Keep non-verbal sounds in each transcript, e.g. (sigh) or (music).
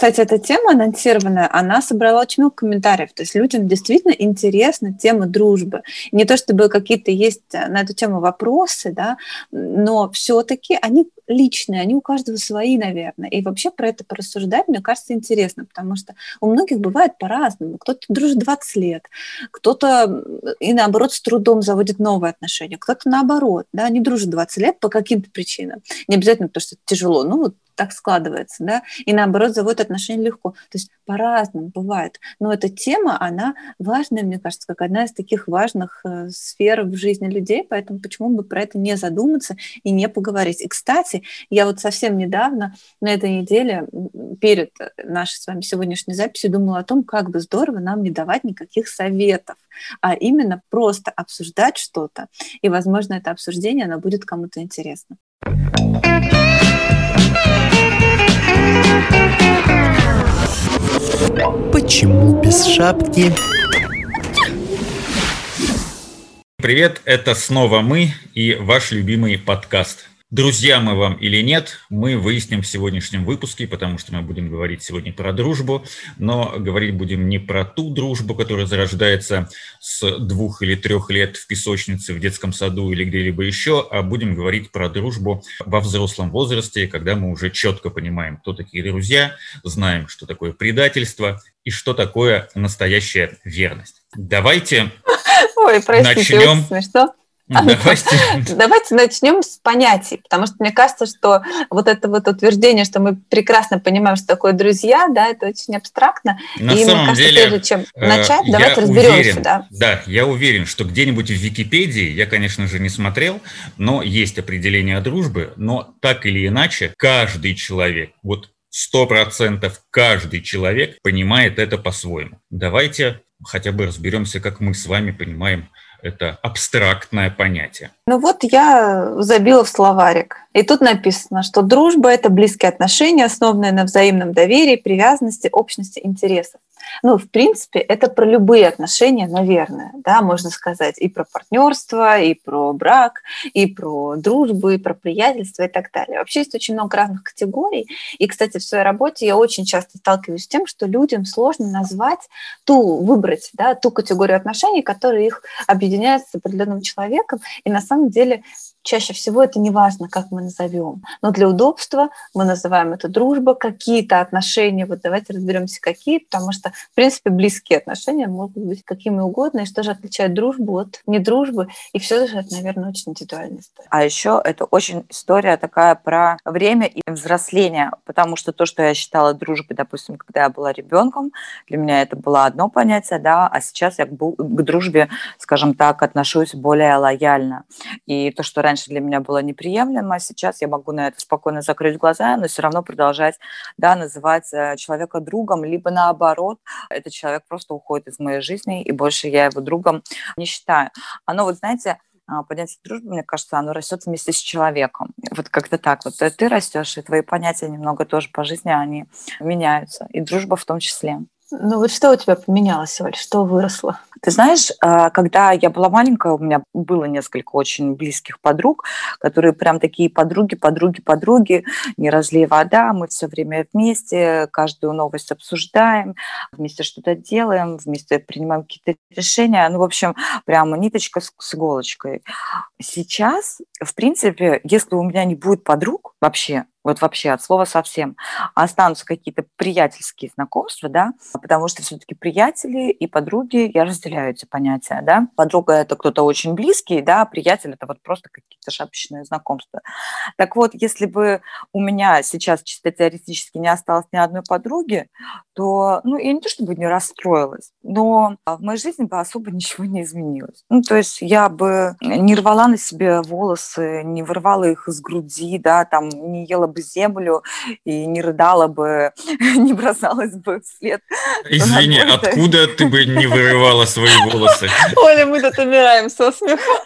кстати, эта тема анонсированная, она собрала очень много комментариев. То есть людям действительно интересна тема дружбы. Не то чтобы какие-то есть на эту тему вопросы, да, но все-таки они личные, они у каждого свои, наверное. И вообще про это порассуждать, мне кажется, интересно, потому что у многих бывает по-разному. Кто-то дружит 20 лет, кто-то и наоборот с трудом заводит новые отношения, кто-то наоборот, да, не дружит 20 лет по каким-то причинам. Не обязательно потому, что тяжело, ну вот так складывается, да, и наоборот заводят отношения легко. То есть по-разному бывает. Но эта тема, она важная, мне кажется, как одна из таких важных э, сфер в жизни людей, поэтому почему бы про это не задуматься и не поговорить. И, кстати, я вот совсем недавно, на этой неделе, перед нашей с вами сегодняшней записью, думала о том, как бы здорово нам не давать никаких советов, а именно просто обсуждать что-то. И, возможно, это обсуждение, оно будет кому-то интересно. Почему без шапки? Привет, это снова мы и ваш любимый подкаст. Друзья мы вам или нет, мы выясним в сегодняшнем выпуске, потому что мы будем говорить сегодня про дружбу, но говорить будем не про ту дружбу, которая зарождается с двух или трех лет в песочнице, в детском саду или где-либо еще, а будем говорить про дружбу во взрослом возрасте, когда мы уже четко понимаем, кто такие друзья, знаем, что такое предательство и что такое настоящая верность. Давайте Ой, простите, начнем. Смешно. (laughs) Давайте. Давайте начнем с понятий, потому что мне кажется, что вот это вот утверждение, что мы прекрасно понимаем, что такое друзья, да, это очень абстрактно. На и самом мне кажется, деле, прежде чем э, начать, давайте разберемся. Уверен, да. да, я уверен, что где-нибудь в Википедии, я, конечно же, не смотрел, но есть определение дружбы, но так или иначе, каждый человек, вот сто процентов каждый человек понимает это по-своему. Давайте хотя бы разберемся, как мы с вами понимаем это абстрактное понятие. Ну вот я забила в словарик. И тут написано, что дружба – это близкие отношения, основанные на взаимном доверии, привязанности, общности интересов. Ну, в принципе, это про любые отношения, наверное, да, можно сказать, и про партнерство, и про брак, и про дружбу, и про приятельство и так далее. Вообще есть очень много разных категорий. И, кстати, в своей работе я очень часто сталкиваюсь с тем, что людям сложно назвать ту, выбрать, да, ту категорию отношений, которая их объединяет с определенным человеком. И на самом деле чаще всего это не важно, как мы назовем. Но для удобства мы называем это дружба, какие-то отношения. Вот давайте разберемся, какие, потому что, в принципе, близкие отношения могут быть какими угодно. И что же отличает дружбу от недружбы? И все же это, наверное, очень индивидуальная история. А еще это очень история такая про время и взросление, потому что то, что я считала дружбой, допустим, когда я была ребенком, для меня это было одно понятие, да, а сейчас я к, дружбе, скажем так, отношусь более лояльно. И то, что раньше для меня было неприемлемо, а сейчас я могу на это спокойно закрыть глаза, но все равно продолжать да, называть э, человека другом, либо наоборот, этот человек просто уходит из моей жизни, и больше я его другом не считаю. Оно, вот знаете, а, понятие дружбы, мне кажется, оно растет вместе с человеком. Вот как-то так. Вот ты растешь, и твои понятия немного тоже по жизни, они меняются. И дружба в том числе. Ну вот что у тебя поменялось, Оль, что выросло? Ты знаешь, а, когда я была маленькая, у меня было несколько очень близких подруг, которые прям такие подруги, подруги, подруги, не разлей вода, мы все время вместе, каждую новость обсуждаем, вместе что-то делаем, вместе принимаем какие-то решения. Ну, в общем, прямо ниточка с, с иголочкой. Сейчас, в принципе, если у меня не будет подруг вообще, вот вообще от слова совсем, останутся какие-то приятельские знакомства, да, потому что все-таки приятели и подруги, я разделяю эти понятия, да. Подруга – это кто-то очень близкий, да, а приятель – это вот просто какие-то шапочные знакомства. Так вот, если бы у меня сейчас чисто теоретически не осталось ни одной подруги, то, ну, я не то чтобы не расстроилась, но в моей жизни бы особо (laughs) ничего не изменилось. Ну, то есть я бы не рвала на себе волосы, не вырвала их из груди, да, там, не ела бы землю и не рыдала бы, (laughs) не бросалась бы вслед. Извини, откуда ты бы не вырывала свои волосы? Оля, мы тут умираем со смеху.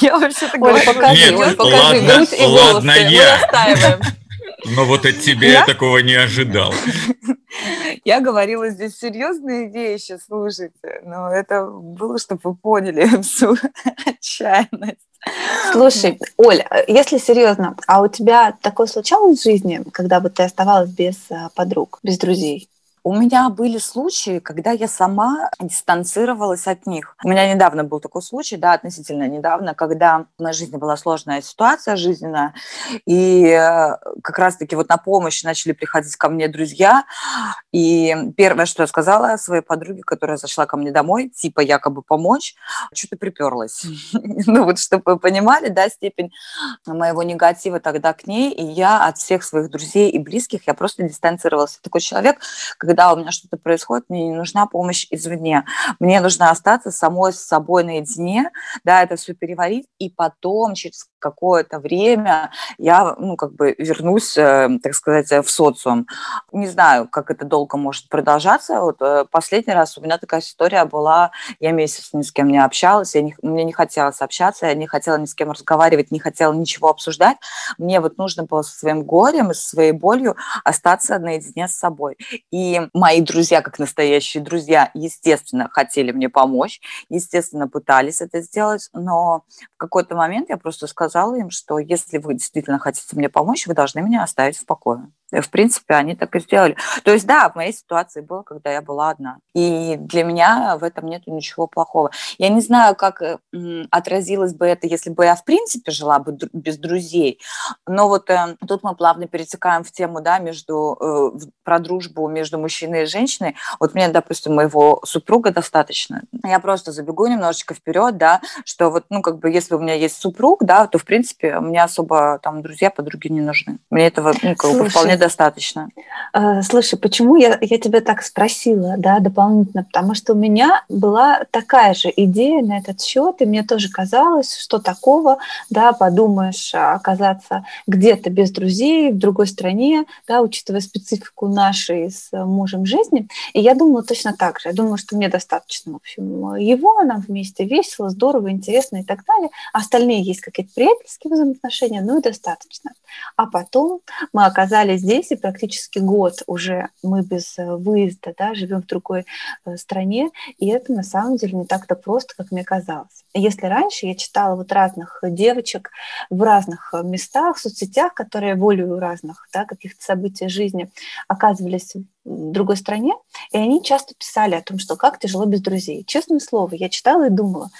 Я вообще-то говорю. покажи, Нет, покажи, ладно, грудь и ладно волосы. я. (laughs) Но вот от тебя я такого не ожидал. (laughs) Я говорила здесь серьезные вещи, слушайте, но это было, чтобы вы поняли всю отчаянность Слушай, Оля, если серьезно, а у тебя такое случалось в жизни, когда бы ты оставалась без э, подруг, без друзей? У меня были случаи, когда я сама дистанцировалась от них. У меня недавно был такой случай, да, относительно недавно, когда в моей жизни была сложная ситуация жизненная, и э, как раз-таки вот на помощь начали приходить ко мне друзья, и первое, что я сказала своей подруге, которая зашла ко мне домой, типа якобы помочь, что-то приперлась. (laughs) Ну вот, чтобы вы понимали, да, степень моего негатива тогда к ней, и я от всех своих друзей и близких, я просто дистанцировалась. Такой человек, когда когда у меня что-то происходит, мне не нужна помощь извне. Мне нужно остаться самой с собой наедине, да, это все переварить, и потом через какое-то время я, ну, как бы вернусь, э, так сказать, в социум. Не знаю, как это долго может продолжаться. Вот э, последний раз у меня такая история была, я месяц ни с кем не общалась, я не, мне не хотелось общаться, я не хотела ни с кем разговаривать, не хотела ничего обсуждать. Мне вот нужно было со своим горем и со своей болью остаться наедине с собой. И мои друзья, как настоящие друзья, естественно, хотели мне помочь, естественно, пытались это сделать, но в какой-то момент я просто сказала им, что если вы действительно хотите мне помочь, вы должны меня оставить в покое. В принципе, они так и сделали. То есть, да, в моей ситуации было, когда я была одна. И для меня в этом нет ничего плохого. Я не знаю, как э, отразилось бы это, если бы я, в принципе, жила бы без друзей. Но вот э, тут мы плавно перетекаем в тему, да, между, э, про дружбу между мужчиной и женщиной. Вот мне, допустим, моего супруга достаточно. Я просто забегу немножечко вперед, да, что вот, ну, как бы, если у меня есть супруг, да, то, в принципе, мне особо там друзья, подруги не нужны. Мне этого, ну, как бы, вполне достаточно. Э, слушай, почему я, я тебя так спросила, да, дополнительно? Потому что у меня была такая же идея на этот счет, и мне тоже казалось, что такого, да, подумаешь, оказаться где-то без друзей, в другой стране, да, учитывая специфику нашей с мужем жизни. И я думала точно так же. Я думала, что мне достаточно, в общем, его, нам вместе весело, здорово, интересно и так далее. А остальные есть какие-то приятельские взаимоотношения, ну и достаточно. А потом мы оказались здесь, и практически год уже мы без э, выезда да, живем в другой э, стране, и это на самом деле не так-то просто, как мне казалось. Если раньше я читала вот разных девочек в разных э, местах, в соцсетях, которые волею разных да, каких-то событий жизни оказывались в другой стране, и они часто писали о том, что как тяжело без друзей. Честное слово, я читала и думала,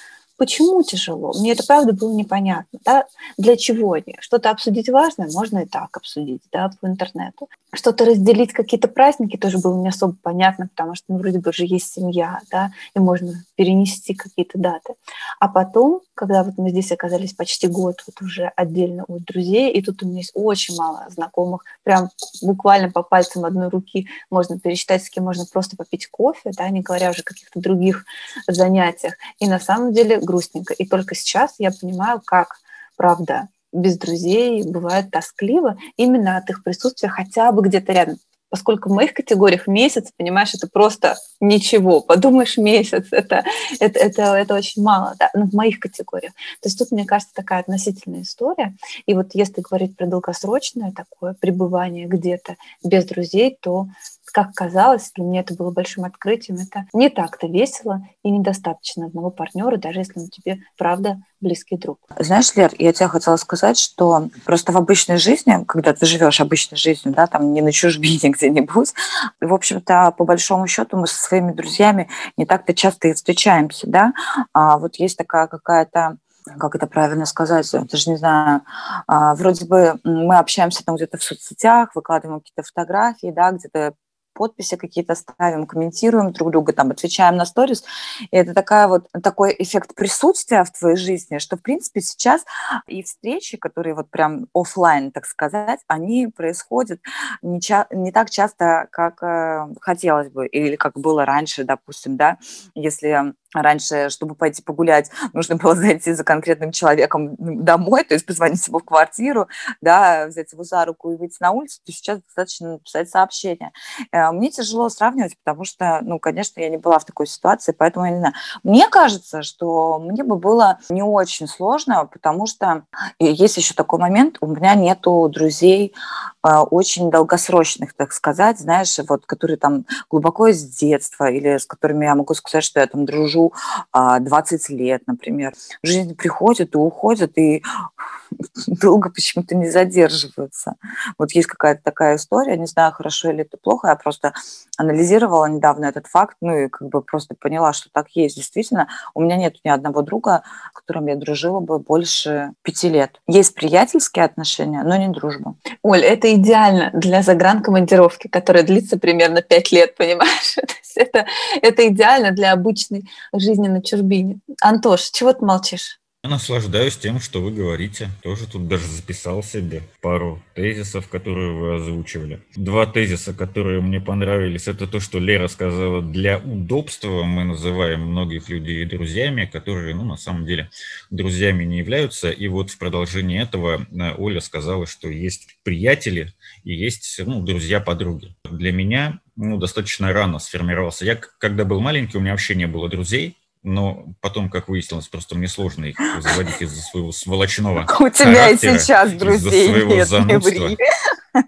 Почему тяжело? Мне это правда было непонятно. Да? Для чего они? Что-то обсудить важное, можно и так обсудить да, по интернету. Что-то разделить, какие-то праздники тоже было не особо понятно, потому что ну, вроде бы же есть семья, да, и можно перенести какие-то даты. А потом, когда вот мы здесь оказались почти год вот уже отдельно от друзей, и тут у меня есть очень мало знакомых, прям буквально по пальцам одной руки можно пересчитать, с кем можно просто попить кофе, да, не говоря уже о каких-то других занятиях. И на самом деле грустненько. И только сейчас я понимаю, как, правда, без друзей бывает тоскливо именно от их присутствия хотя бы где-то рядом. Поскольку в моих категориях месяц, понимаешь, это просто ничего. Подумаешь, месяц, это, это, это, это очень мало, да, ну, в моих категориях. То есть тут, мне кажется, такая относительная история. И вот если говорить про долгосрочное такое пребывание где-то без друзей, то как казалось, для меня это было большим открытием. Это не так-то весело и недостаточно одного партнера, даже если он тебе, правда, близкий друг. Знаешь, Лер, я тебе хотела сказать, что просто в обычной жизни, когда ты живешь обычной жизнью, да, там не на чужбине (laughs) где-нибудь, в общем-то, по большому счету мы со своими друзьями не так-то часто и встречаемся, да, а вот есть такая какая-то как это правильно сказать, даже не знаю, а, вроде бы мы общаемся там где-то в соцсетях, выкладываем какие-то фотографии, да, где-то подписи какие-то ставим, комментируем друг друга, там, отвечаем на сторис. И это такая вот, такой эффект присутствия в твоей жизни, что, в принципе, сейчас и встречи, которые вот прям офлайн, так сказать, они происходят не, ча- не так часто, как э, хотелось бы, или как было раньше, допустим, да, если Раньше, чтобы пойти погулять, нужно было (laughs) зайти за конкретным человеком домой, то есть позвонить ему в квартиру, да, взять его за руку и выйти на улицу, то сейчас достаточно написать сообщение. Э, мне тяжело сравнивать, потому что, ну, конечно, я не была в такой ситуации, поэтому я не знаю. Мне кажется, что мне бы было не очень сложно, потому что есть еще такой момент, у меня нету друзей а, очень долгосрочных, так сказать, знаешь, вот, которые там глубоко из детства или с которыми я могу сказать, что я там дружу 20 а, лет, например. Жизнь приходит и уходит, и (laughs) долго почему-то не задерживаются. Вот есть какая-то такая история, не знаю, хорошо или это плохо, я просто анализировала недавно этот факт, ну и как бы просто поняла, что так есть. Действительно, у меня нет ни одного друга, с которым я дружила бы больше пяти лет. Есть приятельские отношения, но не дружба. Оль, это идеально для загранкомандировки, которая длится примерно пять лет, (laughs) понимаешь? это, это идеально для обычной жизни на чужбине. Антош, чего ты молчишь? Я наслаждаюсь тем, что вы говорите. Тоже тут даже записал себе пару тезисов, которые вы озвучивали. Два тезиса, которые мне понравились, это то, что Лера сказала, для удобства мы называем многих людей друзьями, которые, ну, на самом деле, друзьями не являются. И вот в продолжении этого э, Оля сказала, что есть приятели и есть, ну, друзья-подруги. Для меня, ну, достаточно рано сформировался. Я, когда был маленький, у меня вообще не было друзей, но потом, как выяснилось, просто мне сложно их заводить из-за своего сволочного (laughs) У тебя и сейчас друзей нет, занудства. не ври. (laughs)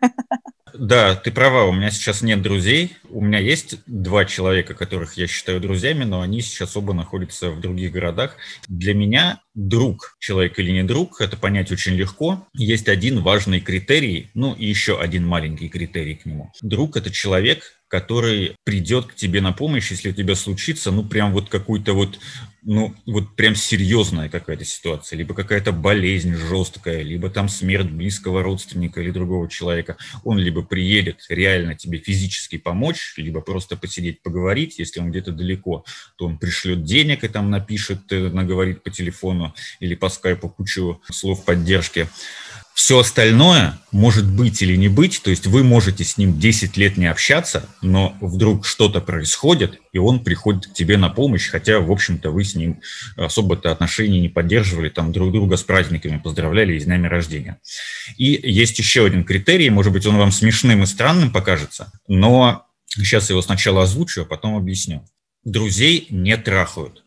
Да, ты права, у меня сейчас нет друзей. У меня есть два человека, которых я считаю друзьями, но они сейчас оба находятся в других городах. Для меня друг, человек или не друг, это понять очень легко. Есть один важный критерий, ну и еще один маленький критерий к нему. Друг – это человек, который придет к тебе на помощь, если у тебя случится, ну, прям вот какой-то вот, ну, вот прям серьезная какая-то ситуация, либо какая-то болезнь жесткая, либо там смерть близкого родственника или другого человека. Он либо приедет реально тебе физически помочь, либо просто посидеть, поговорить. Если он где-то далеко, то он пришлет денег и там напишет, э, наговорит по телефону или по скайпу кучу слов поддержки. Все остальное может быть или не быть, то есть вы можете с ним 10 лет не общаться, но вдруг что-то происходит, и он приходит к тебе на помощь, хотя, в общем-то, вы с ним особо-то отношений не поддерживали, там друг друга с праздниками поздравляли и с днями рождения. И есть еще один критерий, может быть, он вам смешным и странным покажется, но сейчас его сначала озвучу, а потом объясню. Друзей не трахают.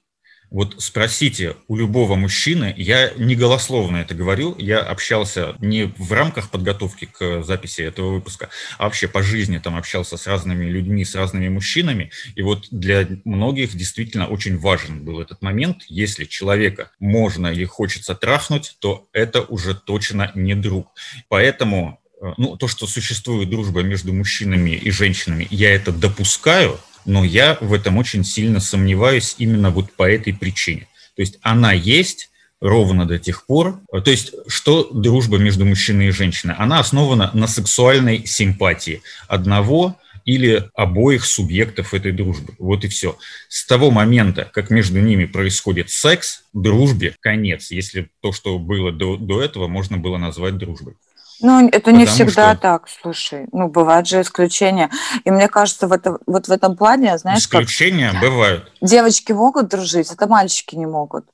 Вот спросите у любого мужчины, я не голословно это говорю, я общался не в рамках подготовки к записи этого выпуска, а вообще по жизни там общался с разными людьми, с разными мужчинами, и вот для многих действительно очень важен был этот момент. Если человека можно или хочется трахнуть, то это уже точно не друг. Поэтому э, ну, то, что существует дружба между мужчинами и женщинами, я это допускаю, но я в этом очень сильно сомневаюсь именно вот по этой причине. То есть она есть ровно до тех пор, то есть что дружба между мужчиной и женщиной? Она основана на сексуальной симпатии одного или обоих субъектов этой дружбы. Вот и все. С того момента, как между ними происходит секс, дружбе конец, если то, что было до, до этого, можно было назвать дружбой. Ну, это не всегда что... так, слушай. Ну, бывают же исключения. И мне кажется, в это, вот в этом плане, знаешь, Исключения как бывают. Девочки могут дружить, это мальчики не могут.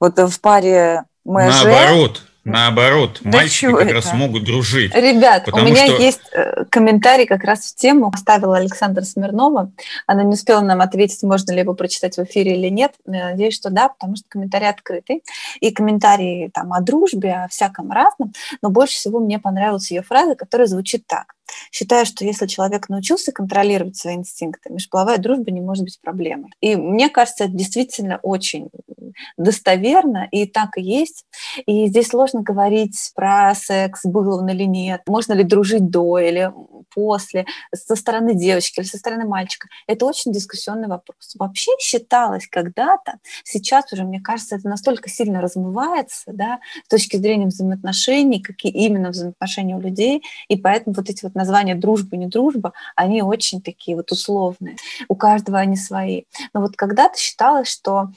Вот в паре мы Наоборот. Наоборот, да мальчики как это? раз могут дружить. Ребят, у меня что... есть э, комментарий как раз в тему. Оставила Александра Смирнова. Она не успела нам ответить, можно ли его прочитать в эфире или нет. Я надеюсь, что да, потому что комментарий открытый. И комментарии там о дружбе, о всяком разном. Но больше всего мне понравилась ее фраза, которая звучит так. Считаю, что если человек научился контролировать свои инстинкты, межполовая дружба не может быть проблемой. И мне кажется, это действительно очень достоверно, и так и есть. И здесь сложно говорить про секс, был он или нет, можно ли дружить до или после, со стороны девочки или со стороны мальчика. Это очень дискуссионный вопрос. Вообще считалось когда-то, сейчас уже, мне кажется, это настолько сильно размывается, да, с точки зрения взаимоотношений, какие именно взаимоотношения у людей, и поэтому вот эти вот названия дружба, не дружба, они очень такие вот условные. У каждого они свои. Но вот когда-то считалось, что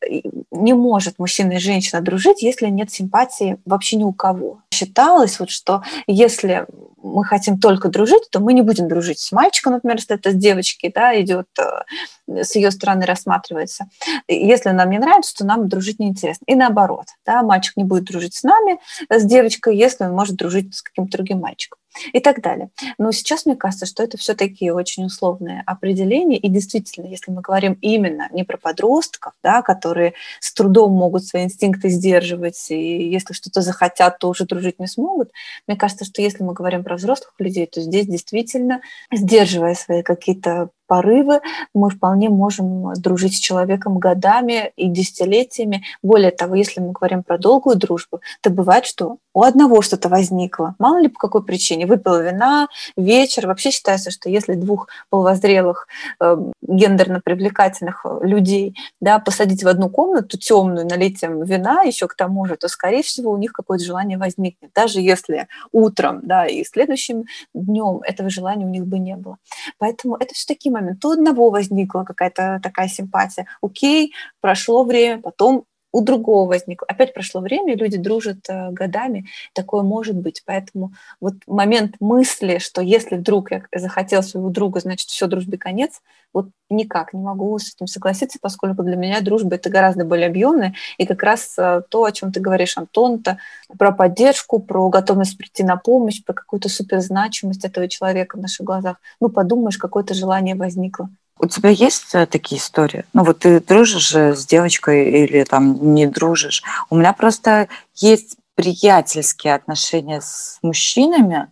э, не может мужчина и женщина дружить, если нет симпатии вообще ни у кого. Считалось, вот, что если мы хотим только дружить, то мы не будем дружить с мальчиком, например, если это с девочкой, да, идет, э, с ее стороны рассматривается. Если нам не нравится, то нам дружить неинтересно. И наоборот, да, мальчик не будет дружить с нами, с девочкой, если он может дружить с каким-то другим мальчиком. И так далее. Но сейчас мне кажется, что это все такие очень условные определения, и действительно, если мы говорим именно не про подростков, да, которые с трудом могут свои инстинкты сдерживать, и если что-то захотят, то уже дружить не смогут, мне кажется, что если мы говорим про взрослых людей, то здесь действительно, сдерживая свои какие-то порывы, мы вполне можем дружить с человеком годами и десятилетиями. Более того, если мы говорим про долгую дружбу, то бывает, что у одного что-то возникло, мало ли по какой причине, выпил вина, вечер. Вообще считается, что если двух половозрелых, э, гендерно привлекательных людей да, посадить в одну комнату темную, налить им вина еще к тому же, то, скорее всего, у них какое-то желание возникнет. Даже если утром да, и следующим днем этого желания у них бы не было. Поэтому это все-таки момент. То одного возникла какая-то такая симпатия. Окей, прошло время, потом у другого возникло. Опять прошло время, люди дружат э, годами. Такое может быть. Поэтому вот момент мысли, что если вдруг я захотел своего друга, значит, все, дружбе конец, вот никак не могу с этим согласиться, поскольку для меня дружба это гораздо более объемная. И как раз э, то, о чем ты говоришь, Антон, это про поддержку, про готовность прийти на помощь, про какую-то суперзначимость этого человека в наших глазах. Ну, подумаешь, какое-то желание возникло. У тебя есть э, такие истории? Ну вот ты дружишь с девочкой или там не дружишь? У меня просто есть приятельские отношения с мужчинами,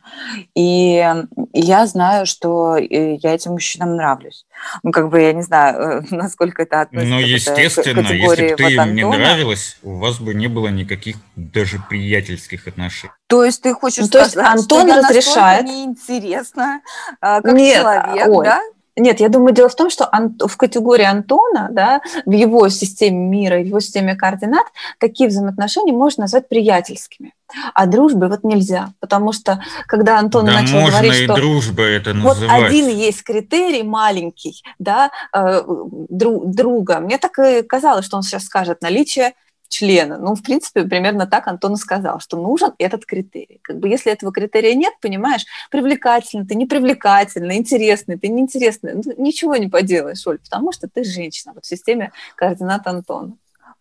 и я знаю, что э, я этим мужчинам нравлюсь. Ну, как бы я не знаю, э, (laughs) насколько это относится Ну, естественно, к если бы ты им не нравилась, у вас бы не было никаких даже приятельских отношений. То есть ты хочешь ну, сказать, то есть Антон что разрешает. неинтересно, как Нет, человек, ой. да? Нет, я думаю, дело в том, что в категории Антона, да, в его системе мира, в его системе координат, такие взаимоотношения можно назвать приятельскими. А дружбы вот нельзя, потому что когда Антон да начал можно говорить, и что дружба это вот один есть критерий маленький, да, э, друга, мне так и казалось, что он сейчас скажет наличие члена. Ну, в принципе, примерно так Антон и сказал, что нужен этот критерий. Как бы если этого критерия нет, понимаешь, привлекательный ты, непривлекательный, интересный ты, неинтересный, ну, ничего не поделаешь, Оль, потому что ты женщина вот в системе координат Антона.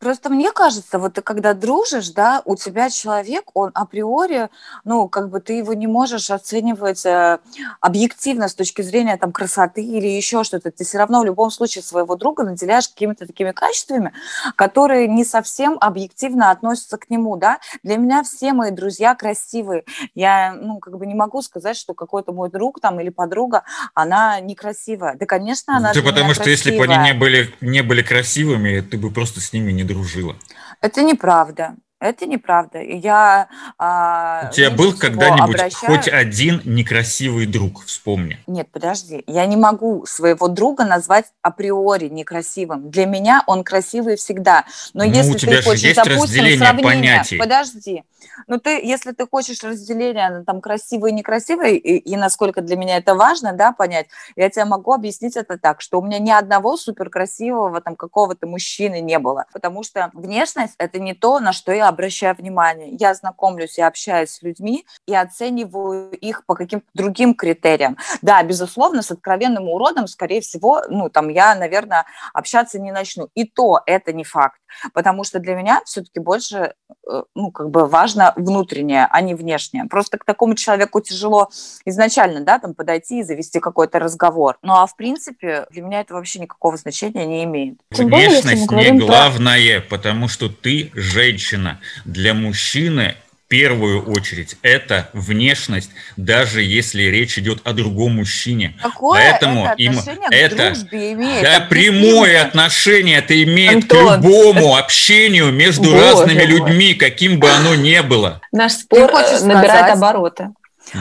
Просто мне кажется, вот ты когда дружишь, да, у тебя человек, он априори, ну, как бы ты его не можешь оценивать э, объективно с точки зрения там красоты или еще что-то. Ты все равно в любом случае своего друга наделяешь какими-то такими качествами, которые не совсем объективно относятся к нему, да. Для меня все мои друзья красивые. Я, ну, как бы не могу сказать, что какой-то мой друг там или подруга, она некрасивая. Да, конечно, она Ты потому что если бы они не были, не были красивыми, ты бы просто с ними не дружила. Это неправда. Это неправда. Я, а, У тебя был когда-нибудь обращаю... хоть один некрасивый друг, вспомни. Нет, подожди. Я не могу своего друга назвать априори некрасивым. Для меня он красивый всегда. Но ну, если у тебя ты хочешь, есть допустим, разделение сравнение... понятий. Подожди. Ну, ты, если ты хочешь разделение там красивый и некрасивый, и, и насколько для меня это важно, да, понять, я тебе могу объяснить это так, что у меня ни одного суперкрасивого там какого-то мужчины не было. Потому что внешность – это не то, на что я обращаю внимание. Я знакомлюсь и общаюсь с людьми и оцениваю их по каким-то другим критериям. Да, безусловно, с откровенным уродом, скорее всего, ну, там я, наверное, общаться не начну. И то это не факт, потому что для меня все-таки больше, э, ну, как бы важно внутреннее, а не внешнее. Просто к такому человеку тяжело изначально, да, там подойти и завести какой-то разговор. Ну, а в принципе, для меня это вообще никакого значения не имеет. Внешность не главное, про... потому что ты женщина для мужчины в первую очередь это внешность, даже если речь идет о другом мужчине. Какое Поэтому это им это имеет? Да, прямое отношение это имеет Антон. к любому общению между Боже разными мой. людьми, каким бы оно ни было. Наш спор набирает обороты.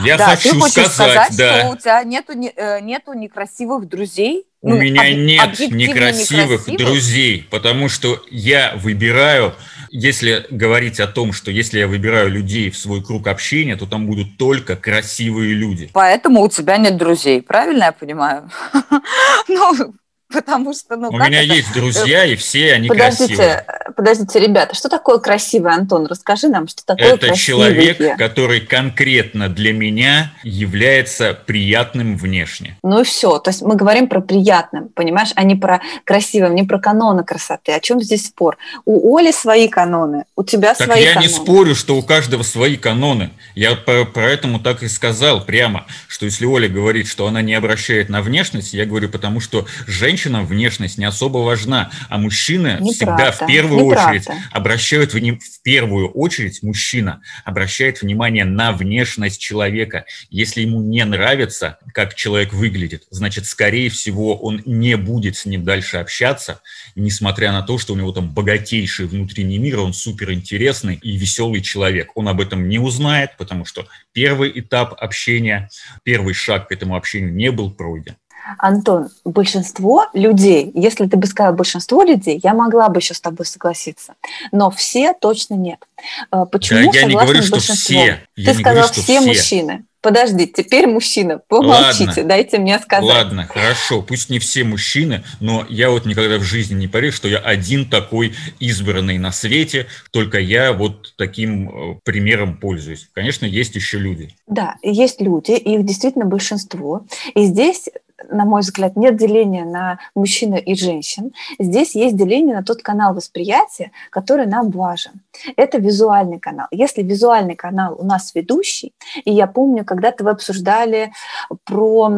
Я да, хочу ты хочешь сказать, сказать да. что у тебя нету, э, нету некрасивых друзей? У ну, меня об, нет некрасивых, некрасивых друзей, потому что я выбираю если говорить о том, что если я выбираю людей в свой круг общения, то там будут только красивые люди. Поэтому у тебя нет друзей, правильно я понимаю? (laughs) Ну, потому что, ну, У меня это? есть друзья, и все они Подождите, красивые. Подождите, ребята, что такое красивый Антон? Расскажи нам, что такое Это человек, который конкретно для меня является приятным внешне. Ну и все. То есть мы говорим про приятным, понимаешь, а не про красивым, не про каноны красоты. О чем здесь спор? У Оли свои каноны, у тебя Так свои я каноны. не спорю, что у каждого свои каноны. Я по- поэтому так и сказал прямо, что если Оля говорит, что она не обращает на внешность, я говорю, потому что женщинам внешность не особо важна, а мужчины всегда Неправда, в первую неправда. очередь обращают в первую очередь мужчина обращает внимание на внешность человека. Если ему не нравится, как человек выглядит, значит, скорее всего, он не будет с ним дальше общаться, несмотря на то, что у него там богатейший внутренний мир, он суперинтересный и веселый человек. Он об этом не узнает, потому что первый этап общения, первый шаг к этому общению не был пройден. Антон, большинство людей, если ты бы сказал большинство людей, я могла бы еще с тобой согласиться, но все точно нет. Э, Почему я не говорю, что все. Ты Я сказал говорю, что все все. мужчины. Подожди, теперь мужчина, помолчите, Ладно. дайте мне сказать. Ладно, хорошо, пусть не все мужчины, но я вот никогда в жизни не поверю, что я один такой избранный на свете, только я вот таким э, примером пользуюсь. Конечно, есть еще люди. Да, есть люди, их действительно большинство. И здесь, на мой взгляд, нет деления на мужчин и женщин. Здесь есть деление на тот канал восприятия, который нам важен. Это визуальный канал. Если визуальный канал у нас ведущий, и я помню, когда-то вы обсуждали про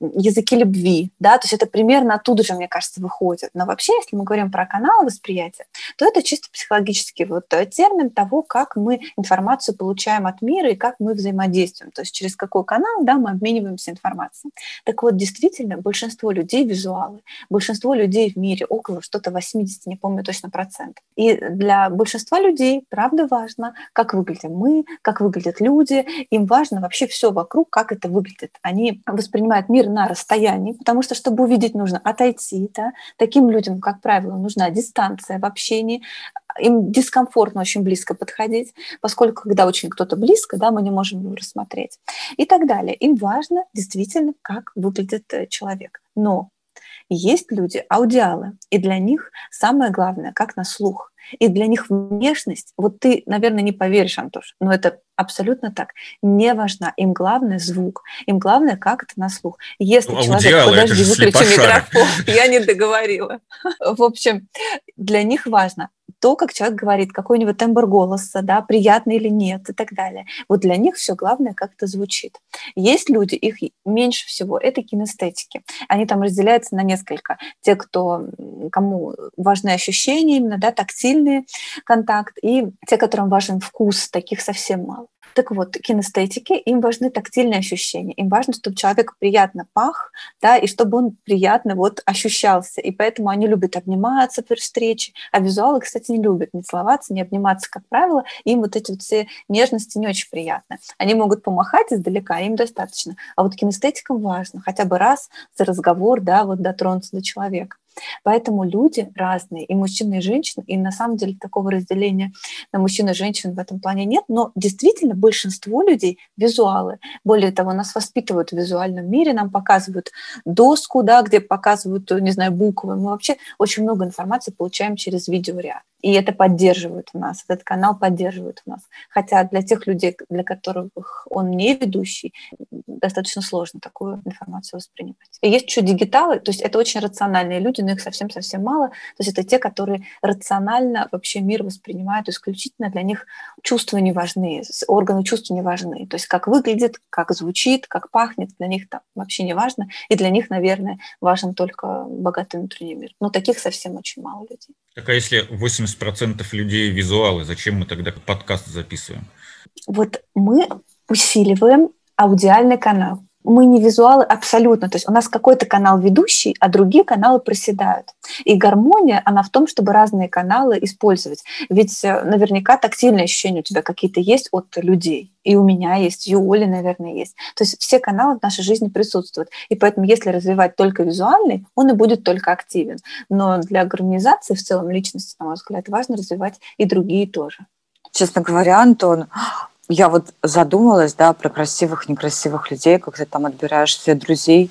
языки любви, да, то есть это примерно оттуда же, мне кажется, выходит. Но вообще, если мы говорим про канал восприятия, то это чисто психологический вот э, термин того, как мы информацию получаем от мира и как мы взаимодействуем, то есть через какой канал да, мы обмениваемся информацией. Так вот, действительно, большинство людей визуалы, большинство людей в мире, около что-то 80, не помню точно процент. И для большинства людей, правда, важно, как выглядим мы, как выглядят люди, им важно вообще все вокруг, как это выглядит. Они воспринимают мир на расстоянии, потому что, чтобы увидеть, нужно отойти. Да? Таким людям, как правило, нужна дистанция в общении, им дискомфортно очень близко подходить, поскольку когда очень кто-то близко, да, мы не можем его рассмотреть и так далее. Им важно действительно, как выглядит э, человек. Но есть люди аудиалы, и для них самое главное, как на слух. И для них внешность, вот ты, наверное, не поверишь, Антош, но это абсолютно так, не важна. Им главное звук, им главное как это на слух. Если Ну, человек, аудиалы, подожди, выключи микрофон, (laughs) я не договорила. В общем, для них важно то, как человек говорит, какой у него тембр голоса, да, приятный или нет и так далее. Вот для них все главное, как это звучит. Есть люди, их меньше всего, это кинестетики. Они там разделяются на несколько. Те, кто, кому важны ощущения именно, да, тактильный контакт, и те, которым важен вкус, таких совсем мало. Так вот, кинестетики, им важны тактильные ощущения, им важно, чтобы человек приятно пах, да, и чтобы он приятно вот ощущался. И поэтому они любят обниматься при встрече, а визуалы, кстати, не любят не целоваться, не обниматься, как правило. Им вот эти вот все нежности не очень приятны. Они могут помахать издалека, им достаточно. А вот кинестетикам важно хотя бы раз за разговор, да, вот дотронуться до человека. Поэтому люди разные, и мужчины, и женщины, и на самом деле такого разделения на мужчин и женщин в этом плане нет, но действительно большинство людей визуалы. Более того, нас воспитывают в визуальном мире, нам показывают доску, да, где показывают, не знаю, буквы. Мы вообще очень много информации получаем через видеоряд. И это поддерживает нас, этот канал поддерживает нас. Хотя для тех людей, для которых он не ведущий, достаточно сложно такую информацию воспринимать. И есть еще дигиталы, то есть это очень рациональные люди, но их совсем-совсем мало. То есть это те, которые рационально вообще мир воспринимают исключительно для них чувства не важны, органы чувств не важны. То есть как выглядит, как звучит, как пахнет, для них там вообще не важно. И для них, наверное, важен только богатый внутренний мир. Но таких совсем очень мало людей. Так а если 80% людей визуалы, зачем мы тогда подкаст записываем? Вот мы усиливаем аудиальный канал. Мы не визуалы абсолютно. То есть у нас какой-то канал ведущий, а другие каналы проседают. И гармония, она в том, чтобы разные каналы использовать. Ведь э, наверняка тактильные ощущения у тебя какие-то есть от людей. И у меня есть, и у Оли, наверное, есть. То есть все каналы в нашей жизни присутствуют. И поэтому, если развивать только визуальный, он и будет только активен. Но для гармонизации в целом личности, на мой взгляд, важно развивать и другие тоже. Честно говоря, Антон, я вот задумалась, да, про красивых, некрасивых людей, ты там отбираешь себе друзей.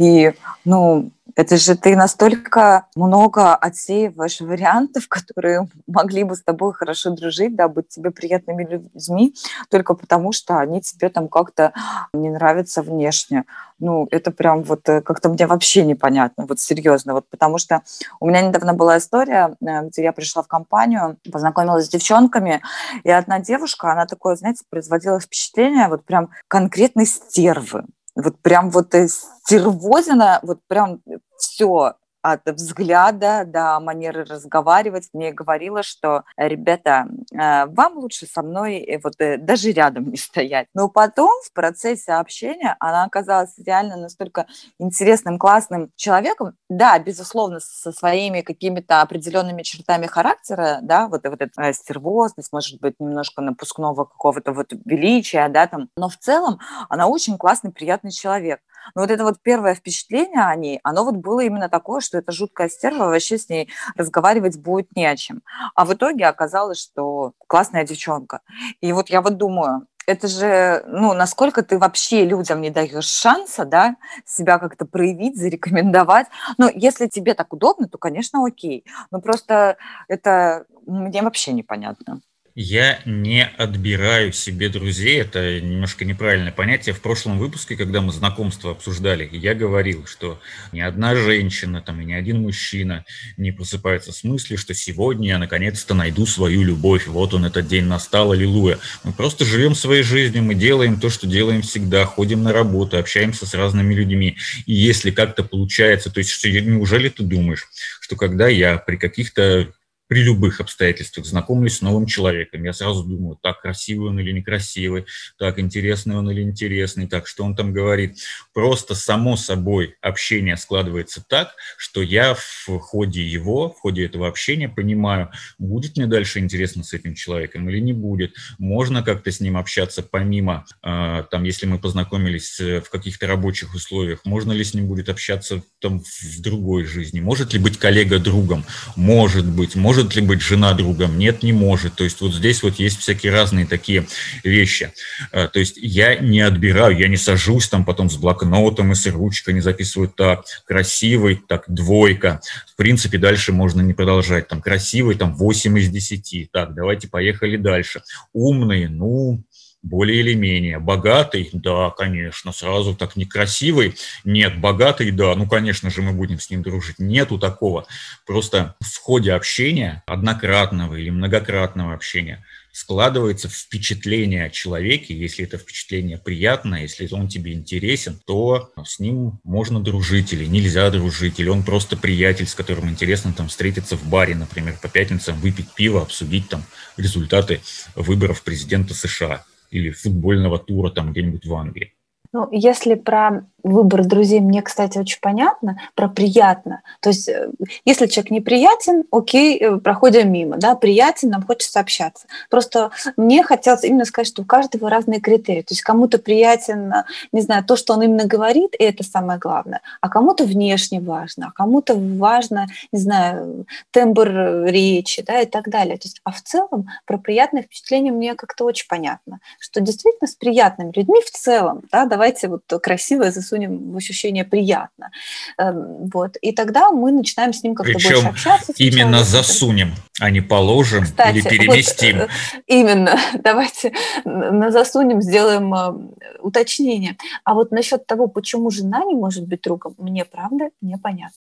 И, ну, Это же ты настолько много отсеиваешь вариантов, (laughs) которые могли бы с тобой хорошо дружить, да, быть тебе приятными людьми, только потому что они тебе там как-то не нравятся внешне. Ну, это прям вот э, как-то мне вообще непонятно, вот серьезно. Вот потому что у меня недавно была история, э, где я пришла в компанию, познакомилась с девчонками, и одна девушка, она такое, знаете, производила впечатление вот прям конкретной стервы вот прям вот стервозина, вот прям все от взгляда до манеры разговаривать мне говорила, что, ребята, э, вам лучше со мной э, вот э, даже рядом не стоять. Но потом в процессе общения она оказалась реально настолько интересным, классным человеком. Да, безусловно, со своими какими-то определенными чертами характера, да, вот, вот эта стервозность, может быть, немножко напускного какого-то вот величия, да, там. Но в целом она очень классный, приятный человек. Но вот это вот первое впечатление о ней, оно вот было именно такое, что это жуткая стерва, вообще с ней разговаривать будет не о чем. А в итоге оказалось, что классная девчонка. И вот я вот думаю, это же, ну, насколько ты вообще людям не даешь шанса, да, себя как-то проявить, зарекомендовать. Ну, если тебе так удобно, то, конечно, окей. Но просто это мне вообще непонятно. Я не отбираю себе друзей, это немножко неправильное понятие. В прошлом выпуске, когда мы знакомство обсуждали, я говорил, что ни одна женщина там, и ни один мужчина не просыпается с мыслью, что сегодня я наконец-то найду свою любовь, вот он этот день настал, аллилуйя. Мы просто живем своей жизнью, мы делаем то, что делаем всегда, ходим на работу, общаемся с разными людьми. И если как-то получается, то есть что, неужели ты думаешь, что когда я при каких-то при любых обстоятельствах знакомлюсь с новым человеком. Я сразу думаю, так, красивый он или некрасивый, так, интересный он или интересный, так, что он там говорит. Просто само собой общение складывается так, что я в ходе его, в ходе этого общения понимаю, будет мне дальше интересно с этим человеком или не будет. Можно как-то с ним общаться помимо, э, там, если мы познакомились в каких-то рабочих условиях, можно ли с ним будет общаться там в другой жизни, может ли быть коллега другом, может быть, может может ли быть жена другом? Нет, не может. То есть вот здесь вот есть всякие разные такие вещи. Э, то есть я не отбираю, я не сажусь там потом с блокнотом и с ручкой, не записываю так, красивый, так, двойка. В принципе, дальше можно не продолжать. Там красивый, там 8 из 10. Так, давайте поехали дальше. Умные, ну, более или менее. Богатый, да, конечно, сразу так некрасивый. Нет, богатый, да, ну, конечно же, мы будем с ним дружить. Нету такого. Просто в ходе общения, однократного или многократного общения, складывается впечатление о человеке, если это впечатление приятное, если он тебе интересен, то с ним можно дружить или нельзя дружить, или он просто приятель, с которым интересно там встретиться в баре, например, по пятницам, выпить пиво, обсудить там результаты выборов президента США или футбольного тура там где-нибудь в Англии. Ну, если про выбор друзей мне, кстати, очень понятно, про приятно. То есть, э, если человек неприятен, окей, э, проходим мимо, да, приятен, нам хочется общаться. Просто мне хотелось именно сказать, что у каждого разные критерии. То есть, кому-то приятен, э, не знаю, то, что он именно говорит, и это самое главное, а кому-то внешне важно, а кому-то важно, не знаю, тембр речи, да, и так далее. То есть, а в целом про приятное впечатление мне как-то очень понятно, что действительно с приятными людьми в целом, да, давайте вот красивое засунем в ощущение приятно. Эм, вот. И тогда мы начинаем с ним как-то Причем больше общаться. именно засунем, а не положим Кстати, или переместим. Вот, э, именно. (laughs) Давайте на засунем сделаем э, уточнение. А вот насчет того, почему жена не может быть другом, мне правда непонятно.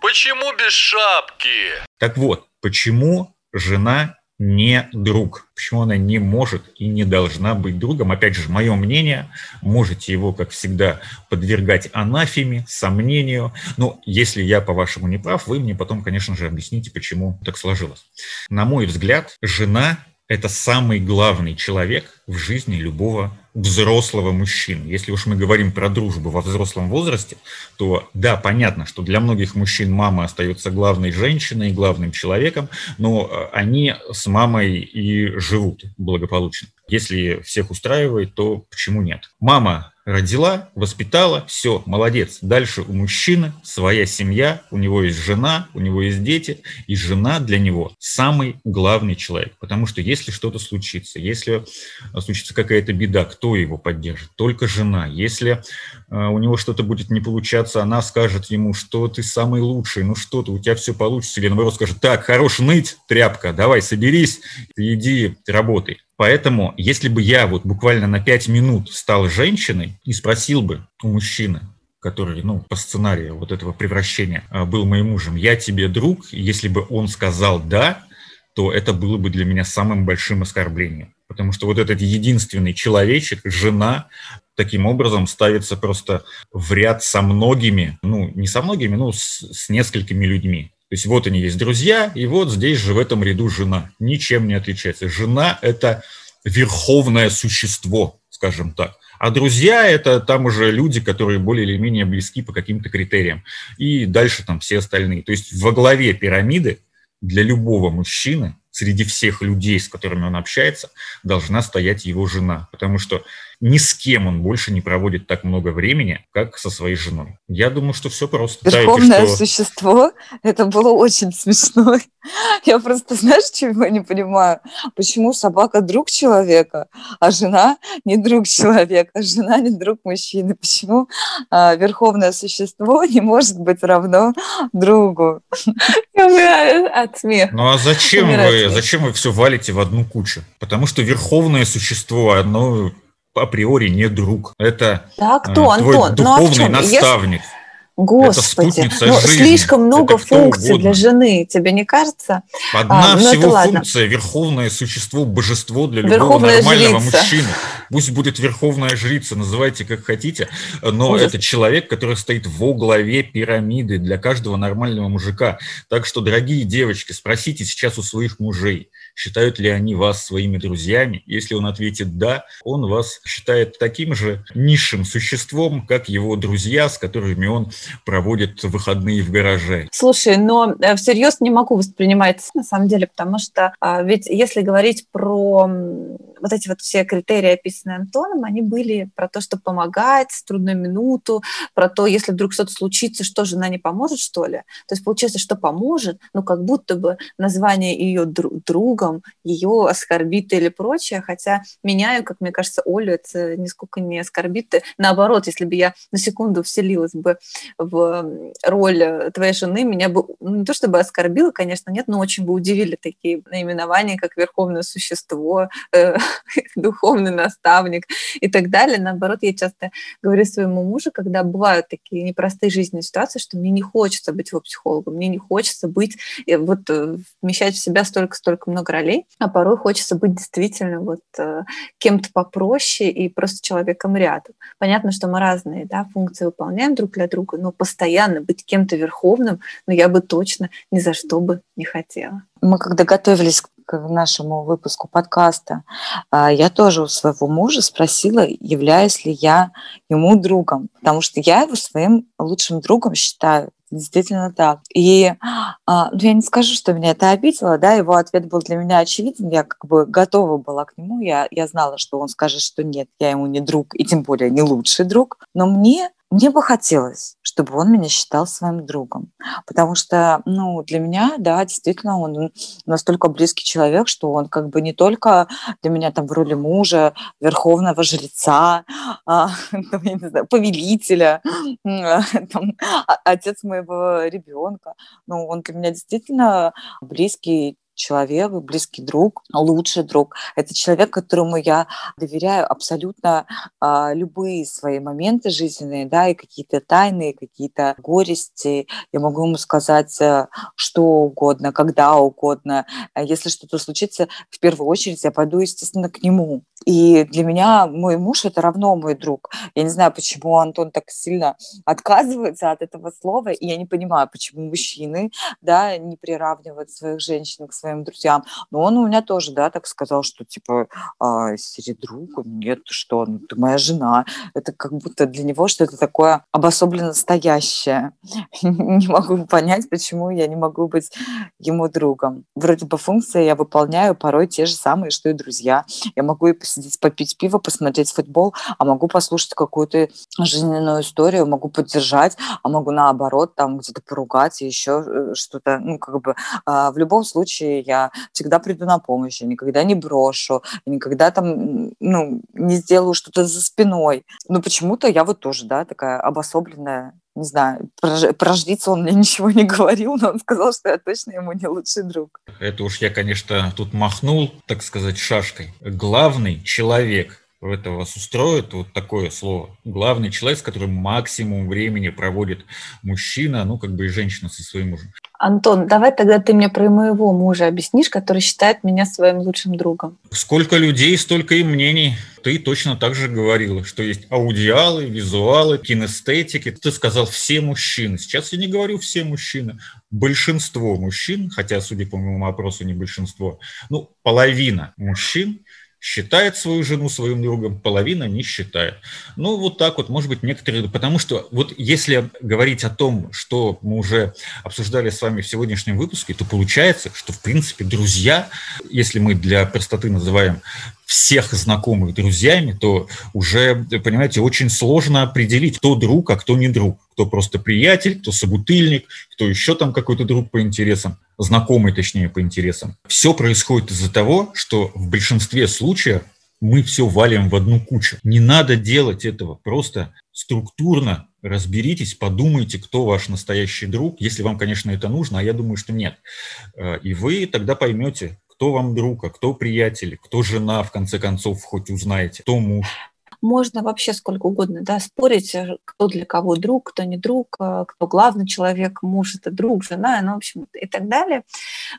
Почему без шапки? Так вот, почему жена не друг. Почему она не может и не должна быть другом? Опять же, мое мнение, можете его, как всегда, подвергать анафеме, сомнению. Но если я, по-вашему, не прав, вы мне потом, конечно же, объясните, почему так сложилось. На мой взгляд, жена – это самый главный человек в жизни любого взрослого мужчины. Если уж мы говорим про дружбу во взрослом возрасте, то да, понятно, что для многих мужчин мама остается главной женщиной, главным человеком, но э, они с мамой и живут благополучно. Если всех устраивает, то почему нет? Мама родила, воспитала, все, молодец. Дальше у мужчины своя семья, у него есть жена, у него есть дети, и жена для него самый главный человек. Потому что если что-то случится, если случится какая-то беда, кто его поддержит? Только жена. Если у него что-то будет не получаться, она скажет ему, что ты самый лучший, ну что ты, у тебя все получится, или наоборот скажет, так, хорош ныть, тряпка, давай, соберись, иди, работай. Поэтому, если бы я вот буквально на пять минут стал женщиной и спросил бы у мужчины, который, ну, по сценарию вот этого превращения а, был моим мужем, я тебе друг, если бы он сказал «да», то это было бы для меня самым большим оскорблением. Потому что вот этот единственный человечек, жена, таким образом ставится просто в ряд со многими, ну, не со многими, ну, с, с несколькими людьми. То есть вот они есть друзья, и вот здесь же в этом ряду жена. Ничем не отличается. Жена – это верховное существо, скажем так. А друзья – это там уже люди, которые более или менее близки по каким-то критериям. И дальше там все остальные. То есть во главе пирамиды для любого мужчины, среди всех людей, с которыми он общается, должна стоять его жена. Потому что ни с кем он больше не проводит так много времени, как со своей женой. Я думаю, что все просто. Верховное что... существо, это было очень смешно. (laughs) Я просто, знаешь, чего не понимаю? Почему собака друг человека, а жена не друг человека, жена не друг мужчины? Почему а, верховное существо (laughs) не может быть равно другу? (laughs) Я умираю от смеха. Ну а зачем вы, зачем вы все валите в одну кучу? Потому что верховное существо, оно априори не друг. Это да, кто, э, твой Антон? духовный ну, а наставник. Если... Господи, ну, слишком много функций для жены, тебе не кажется? Одна а, ну, всего функция – верховное существо, божество для любого Верховная нормального жрица. мужчины. Пусть будет верховная жрица, называйте как хотите, но Ужас. это человек, который стоит во главе пирамиды для каждого нормального мужика. Так что, дорогие девочки, спросите сейчас у своих мужей – считают ли они вас своими друзьями. Если он ответит «да», он вас считает таким же низшим существом, как его друзья, с которыми он проводит выходные в гараже. Слушай, но э, всерьез не могу воспринимать на самом деле, потому что а, ведь если говорить про вот эти вот все критерии, описанные Антоном, они были про то, что помогать в трудную минуту, про то, если вдруг что-то случится, что жена не поможет, что ли. То есть получается, что поможет, но как будто бы название ее другом ее оскорбит или прочее, хотя меняю, как мне кажется, Олю это нисколько не оскорбит. Наоборот, если бы я на секунду вселилась бы в роль твоей жены, меня бы ну, не то чтобы оскорбило, конечно, нет, но очень бы удивили такие наименования, как верховное существо, э, (laughs) духовный наставник и так далее. Наоборот, я часто говорю своему мужу, когда бывают такие непростые жизненные ситуации, что мне не хочется быть его психологом, мне не хочется быть, э, вот э, вмещать в себя столько-столько много ролей, а порой хочется быть действительно вот э, кем-то попроще и просто человеком рядом. Понятно, что мы разные да, функции выполняем друг для друга, но постоянно быть кем-то верховным, но я бы точно ни за что бы не хотела. Мы когда готовились к нашему выпуску подкаста, а, я тоже у своего мужа спросила, являюсь ли я ему другом, потому что я его своим лучшим другом считаю. Действительно так. И а, ну, я не скажу, что меня это обидело, да, его ответ был для меня очевиден, я как бы готова была к нему, я, я знала, что он скажет, что нет, я ему не друг, и тем более не лучший друг, но мне мне бы хотелось, чтобы он меня считал своим другом, потому что, ну, для меня, да, действительно, он настолько близкий человек, что он как бы не только для меня там в роли мужа, верховного жреца, (laughs) а, там, я не знаю, повелителя, (laughs) там, отец моего ребенка, ну, он для меня действительно близкий человек, близкий друг, лучший друг. Это человек, которому я доверяю абсолютно а, любые свои моменты жизненные, да, и какие-то тайны, какие-то горести. Я могу ему сказать э, что угодно, когда угодно. Если что-то случится, в первую очередь я пойду, естественно, к нему. И для меня мой муж это равно мой друг. Я не знаю, почему Антон так сильно отказывается от этого слова, и я не понимаю, почему мужчины, да, не приравнивают своих женщин к своим друзьям. Но он у меня тоже, да, так сказал, что типа, а, Сири, друг, нет, что, ну, ты моя жена. Это как будто для него что-то такое обособленно настоящее. (laughs) Не могу понять, почему я не могу быть ему другом. Вроде бы функции я выполняю порой те же самые, что и друзья. Я могу и посидеть, попить пиво, посмотреть футбол, а могу послушать какую-то жизненную историю, могу поддержать, а могу наоборот там где-то поругать и еще э, что-то. Ну, как бы а, в любом случае я всегда приду на помощь, я никогда не брошу, я никогда там, ну, не сделаю что-то за спиной. Но почему-то я вот тоже, да, такая обособленная не знаю, про, про жрицу он мне (laughs) ничего не говорил, но он сказал, что я точно ему не лучший друг. Это уж я, конечно, тут махнул, так сказать, шашкой. Главный человек это вас устроит вот такое слово. Главный человек, с которым максимум времени проводит мужчина, ну, как бы и женщина со своим мужем. Антон, давай тогда ты мне про моего мужа объяснишь, который считает меня своим лучшим другом. Сколько людей, столько и мнений. Ты точно так же говорила, что есть аудиалы, визуалы, кинестетики. Ты сказал все мужчины. Сейчас я не говорю все мужчины. Большинство мужчин, хотя, судя по моему опросу, не большинство, ну, половина мужчин считает свою жену своим другом, половина не считает. Ну, вот так вот, может быть, некоторые... Потому что вот если говорить о том, что мы уже обсуждали с вами в сегодняшнем выпуске, то получается, что, в принципе, друзья, если мы для простоты называем всех знакомых друзьями, то уже, понимаете, очень сложно определить, кто друг, а кто не друг. Кто просто приятель, кто собутыльник, кто еще там какой-то друг по интересам, знакомый, точнее, по интересам. Все происходит из-за того, что в большинстве случаев мы все валим в одну кучу. Не надо делать этого. Просто структурно разберитесь, подумайте, кто ваш настоящий друг, если вам, конечно, это нужно, а я думаю, что нет. Э, и вы тогда поймете, кто вам друг, а кто приятель, кто жена, в конце концов, хоть узнаете, кто муж можно вообще сколько угодно да, спорить, э, кто для кого друг, кто не друг, э, кто главный человек, муж это друг, жена, ну, в общем, и так далее.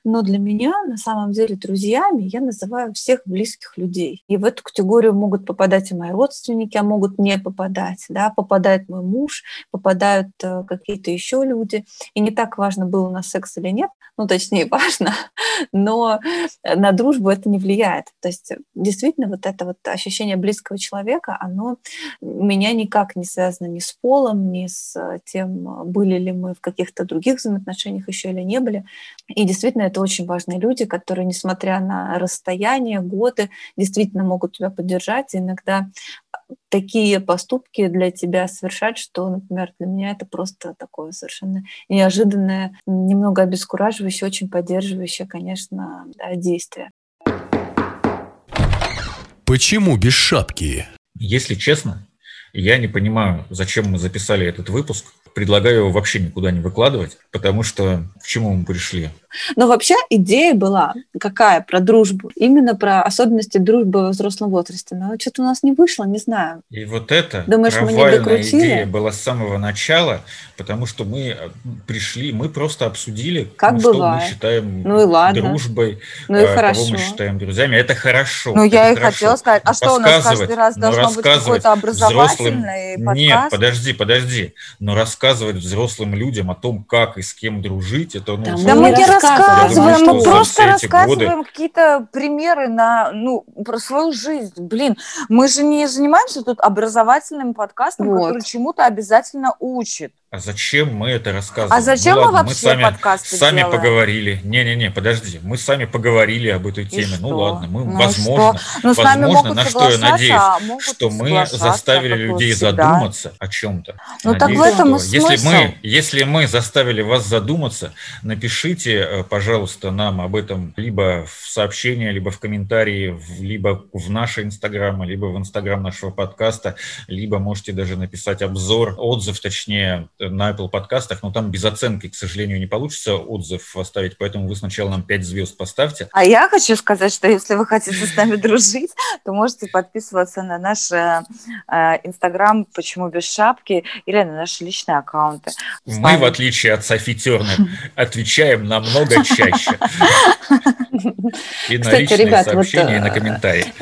Но для меня, на самом деле, друзьями я называю всех близких людей. И в эту категорию могут попадать и мои родственники, а могут не попадать. Да? Попадает мой муж, попадают э, какие-то еще люди. И не так важно, был у нас секс или нет, ну, точнее, (laughs) важно, но на дружбу это не влияет. То есть действительно вот это вот ощущение близкого человека, человека, оно меня никак не связано ни с полом, ни с э, тем, были ли мы в каких-то других взаимоотношениях еще или не были. И действительно, это очень важные люди, которые, несмотря на расстояние, годы, действительно могут тебя поддержать. И иногда такие поступки для тебя совершать, что, например, для меня это просто такое совершенно неожиданное, немного обескураживающее, очень поддерживающее, конечно, да, действие. Почему без шапки? Если честно, я не понимаю, зачем мы записали этот выпуск. Предлагаю его вообще никуда не выкладывать, потому что к чему мы пришли? Но вообще идея была какая про дружбу? Именно про особенности дружбы во взрослом возрасте. Но что-то у нас не вышло, не знаю. И вот это Думаешь, докрутили? идея была с самого начала, потому что мы э, пришли, мы просто обсудили, как ну, что мы считаем ну и ладно. дружбой, ну и кого хорошо. мы считаем друзьями. Это хорошо. Ну, я и хорошо. хотела сказать, а что у нас каждый раз должно быть какой-то образовательный взрослым... подкаст? Нет, подожди, подожди. Но рассказывать взрослым людям о том, как и с кем дружить, это ну, да мы не рассказываем, мы просто рассказываем годы... какие-то примеры на, ну, про свою жизнь. Блин, мы же не занимаемся тут образовательным подкастом, вот. который чему-то обязательно учит. А зачем мы это рассказываем? А зачем ну, ладно, мы вообще сами, подкасты сами делаем? поговорили. Не-не-не, подожди. Мы сами поговорили об этой теме. Ну ладно, мы, ну, возможно, ну, возможно на что я надеюсь, а что мы заставили людей задуматься о чем-то. Ну так в этом что, если мы, если мы заставили вас задуматься, напишите, э, пожалуйста, нам об этом либо в сообщение, либо в комментарии, либо в наши инстаграмы, либо в инстаграм нашего подкаста, либо можете даже написать обзор, отзыв, точнее, на Apple подкастах, но там без оценки, к сожалению, не получится отзыв оставить, поэтому вы сначала нам 5 звезд поставьте. А я хочу сказать, что если вы хотите с нами (laughs) дружить, то можете подписываться на наш э, э, Инстаграм «Почему без шапки» или на наши личные аккаунты. Мы, в отличие от Софи Тернер, (laughs) отвечаем намного чаще. (laughs) И на личные сообщения, и на э, комментарии.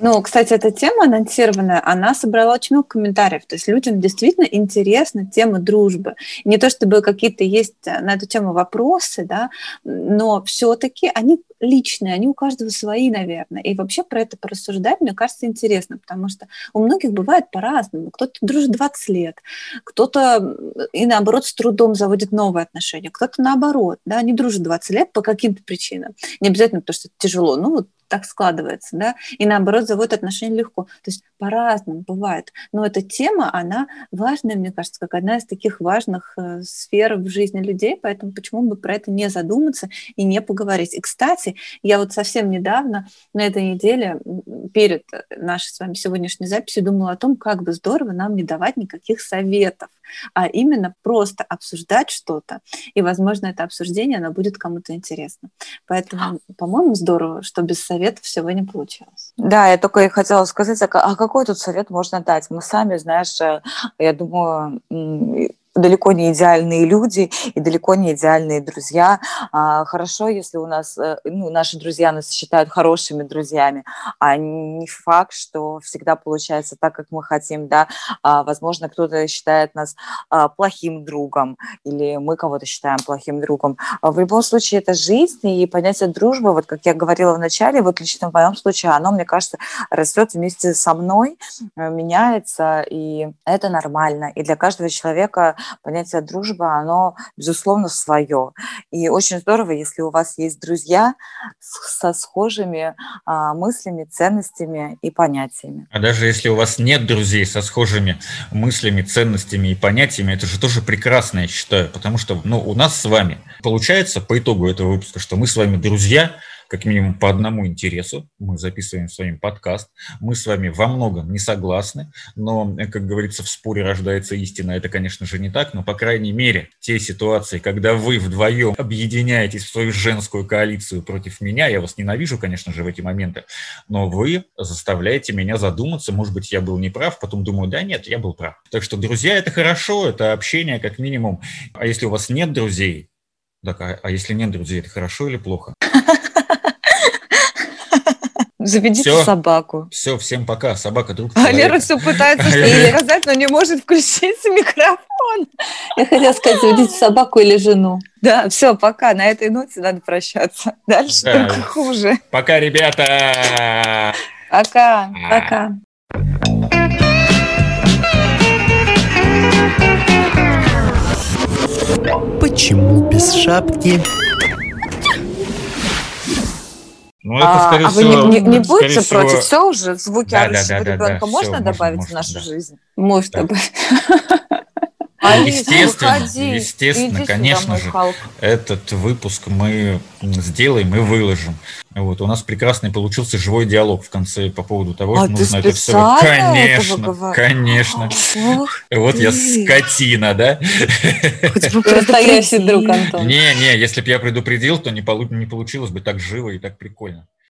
Ну, кстати, эта тема анонсированная, она собрала очень много комментариев. То есть людям действительно интересна тема дружбы. Не то чтобы какие-то есть э, на эту тему вопросы, да, но все-таки они личные, они у каждого свои, наверное. И вообще про это порассуждать, мне кажется, интересно, потому что у многих бывает по-разному. Кто-то дружит 20 лет, кто-то и наоборот с трудом заводит новые отношения, кто-то наоборот, да, не дружит 20 лет по каким-то причинам. Не обязательно потому, что тяжело, ну вот так складывается, да, и наоборот заводит отношения легко. То есть по-разному бывает. Но эта тема, она важная, мне кажется, как одна из таких важных э, сфер в жизни людей, поэтому почему бы про это не задуматься и не поговорить. И, кстати, я вот совсем недавно, на этой неделе, перед нашей с вами сегодняшней записью, думала о том, как бы здорово нам не давать никаких советов а именно просто обсуждать что-то. И, возможно, это обсуждение, оно будет кому-то интересно. Поэтому, по-моему, здорово, что без советов сегодня получилось. Да, я только и хотела сказать, а, а какой тут совет можно дать? Мы сами, знаешь, э, я думаю, далеко не идеальные люди и далеко не идеальные друзья. А, хорошо, если у нас, э, ну, наши друзья нас считают хорошими друзьями, а не факт, что всегда получается так, как мы хотим, да. А, возможно, кто-то считает нас а, плохим другом или мы кого-то считаем плохим другом. В любом случае, это жизнь и понятие дружбы, вот как я говорила в начале, вот лично в моем случае, оно, мне кажется, растет вместе со мной, э, меняется, и это нормально. И для каждого человека понятие дружба, оно, безусловно, свое. И очень здорово, если у вас есть друзья со схожими а, мыслями, ценностями и понятиями. А даже если у вас нет друзей со схожими мыслями, ценностями и понятиями, это же тоже прекрасно, я считаю, потому что ну, у нас с вами получается по итогу этого выпуска, что мы с вами друзья, как минимум по одному интересу. Мы записываем с вами подкаст. Мы с вами во многом не согласны, но, как говорится, в споре рождается истина. Это, конечно же, не так, но, по крайней мере, те ситуации, когда вы вдвоем объединяетесь в свою женскую коалицию против меня, я вас ненавижу, конечно же, в эти моменты, но вы заставляете меня задуматься, может быть, я был неправ, потом думаю, да нет, я был прав. Так что, друзья, это хорошо, это общение как минимум. А если у вас нет друзей, так, а, а если нет друзей, это хорошо или плохо? (laughs) Заведите все, собаку. Все, всем пока. Собака друг А Лера все пытается сказать, но не может включить микрофон. Я хотела сказать, заведите собаку или жену. Да, все, пока. На этой ноте надо прощаться. Дальше да. только хуже. Пока, ребята. Пока. Пока. Почему без шапки? Ну, это, а, скорее а всего, вы не, не, не будете всего... против? Все уже? Звуки да, орущего да, да, ребенка да, можно все, добавить можно, в нашу да. жизнь? Может да. добавить. (laughs) естественно, выходи, естественно, конечно же, Халк. этот выпуск мы сделаем и выложим. Вот, у нас прекрасный получился живой диалог в конце по поводу того, а что нужно это все. Конечно, конечно. Ох вот ты. я скотина, да? Настоящий друг, Антон. Не, не, если бы я предупредил, то не, получилось бы так живо и так прикольно.